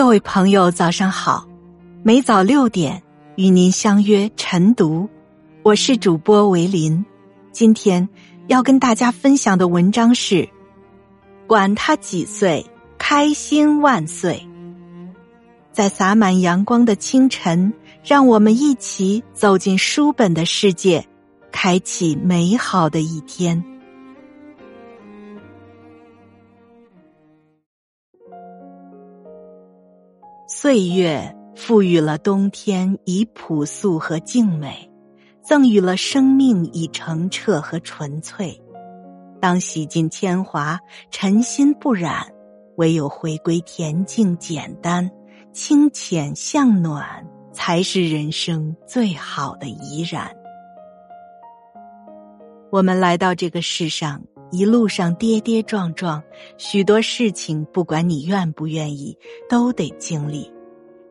各位朋友，早上好！每早六点与您相约晨读，我是主播维林。今天要跟大家分享的文章是：管他几岁，开心万岁。在洒满阳光的清晨，让我们一起走进书本的世界，开启美好的一天。岁月赋予了冬天以朴素和静美，赠予了生命以澄澈和纯粹。当洗尽铅华，尘心不染，唯有回归恬静简单、清浅向暖，才是人生最好的怡然。我们来到这个世上。一路上跌跌撞撞，许多事情不管你愿不愿意，都得经历。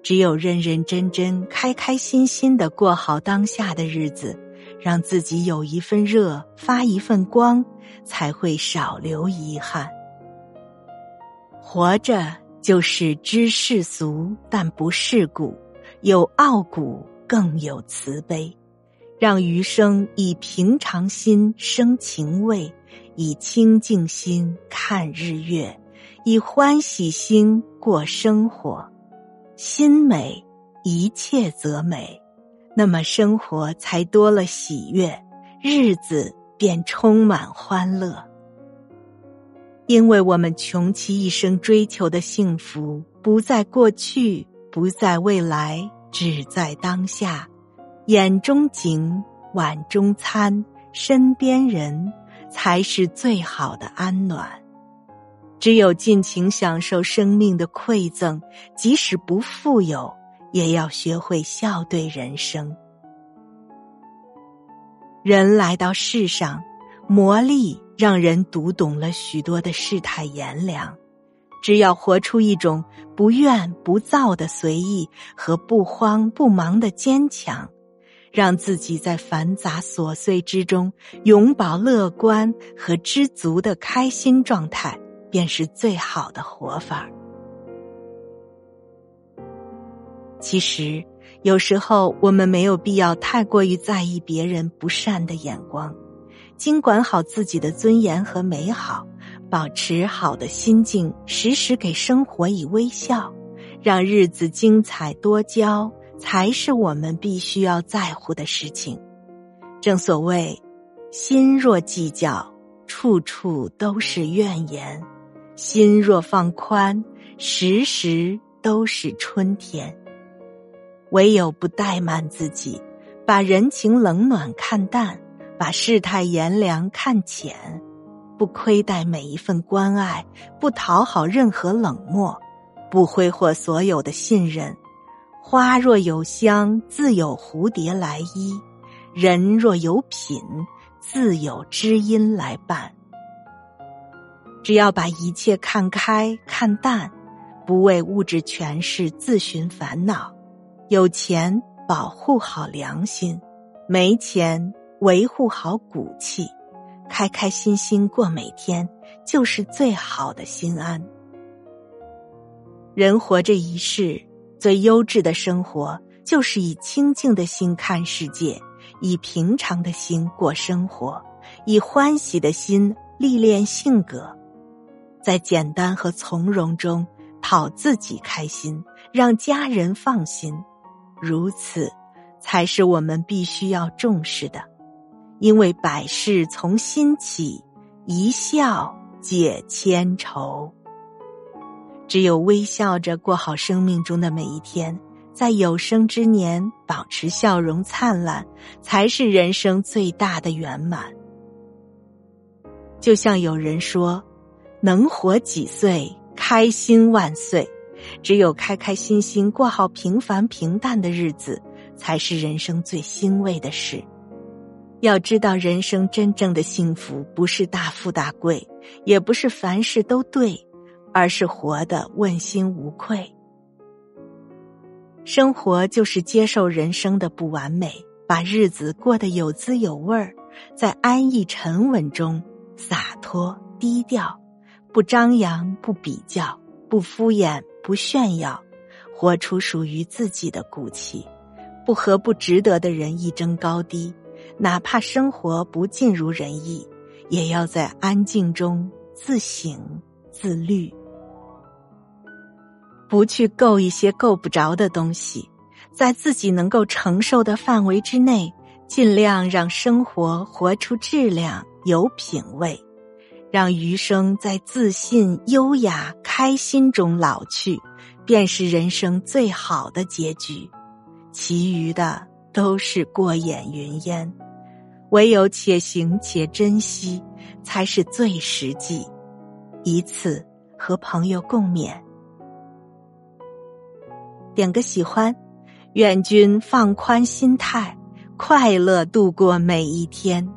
只有认认真真、开开心心的过好当下的日子，让自己有一份热，发一份光，才会少留遗憾。活着就是知世俗，但不世故，有傲骨，更有慈悲，让余生以平常心生情味。以清净心看日月，以欢喜心过生活，心美，一切则美，那么生活才多了喜悦，日子便充满欢乐。因为我们穷其一生追求的幸福，不在过去，不在未来，只在当下，眼中景，碗中餐，身边人。才是最好的安暖。只有尽情享受生命的馈赠，即使不富有，也要学会笑对人生。人来到世上，磨砺让人读懂了许多的世态炎凉。只要活出一种不怨不躁的随意和不慌不忙的坚强。让自己在繁杂琐碎之中永葆乐观和知足的开心状态，便是最好的活法。其实，有时候我们没有必要太过于在意别人不善的眼光，尽管好自己的尊严和美好，保持好的心境，时时给生活以微笑，让日子精彩多娇。才是我们必须要在乎的事情。正所谓，心若计较，处处都是怨言；心若放宽，时时都是春天。唯有不怠慢自己，把人情冷暖看淡，把世态炎凉看浅，不亏待每一份关爱，不讨好任何冷漠，不挥霍所有的信任。花若有香，自有蝴蝶来依；人若有品，自有知音来伴。只要把一切看开、看淡，不为物质权势自寻烦恼。有钱保护好良心，没钱维护好骨气，开开心心过每天，就是最好的心安。人活这一世。最优质的生活，就是以清净的心看世界，以平常的心过生活，以欢喜的心历练性格，在简单和从容中讨自己开心，让家人放心，如此，才是我们必须要重视的。因为百事从心起，一笑解千愁。只有微笑着过好生命中的每一天，在有生之年保持笑容灿烂，才是人生最大的圆满。就像有人说：“能活几岁，开心万岁。”只有开开心心过好平凡平淡的日子，才是人生最欣慰的事。要知道，人生真正的幸福，不是大富大贵，也不是凡事都对。而是活得问心无愧。生活就是接受人生的不完美，把日子过得有滋有味儿，在安逸沉稳中洒脱低调，不张扬，不比较，不敷衍，不炫耀，活出属于自己的骨气，不和不值得的人一争高低，哪怕生活不尽如人意，也要在安静中自省自律，不去够一些够不着的东西，在自己能够承受的范围之内，尽量让生活活出质量，有品味。让余生在自信、优雅、开心中老去，便是人生最好的结局。其余的都是过眼云烟，唯有且行且珍惜，才是最实际。以此和朋友共勉，点个喜欢，愿君放宽心态，快乐度过每一天。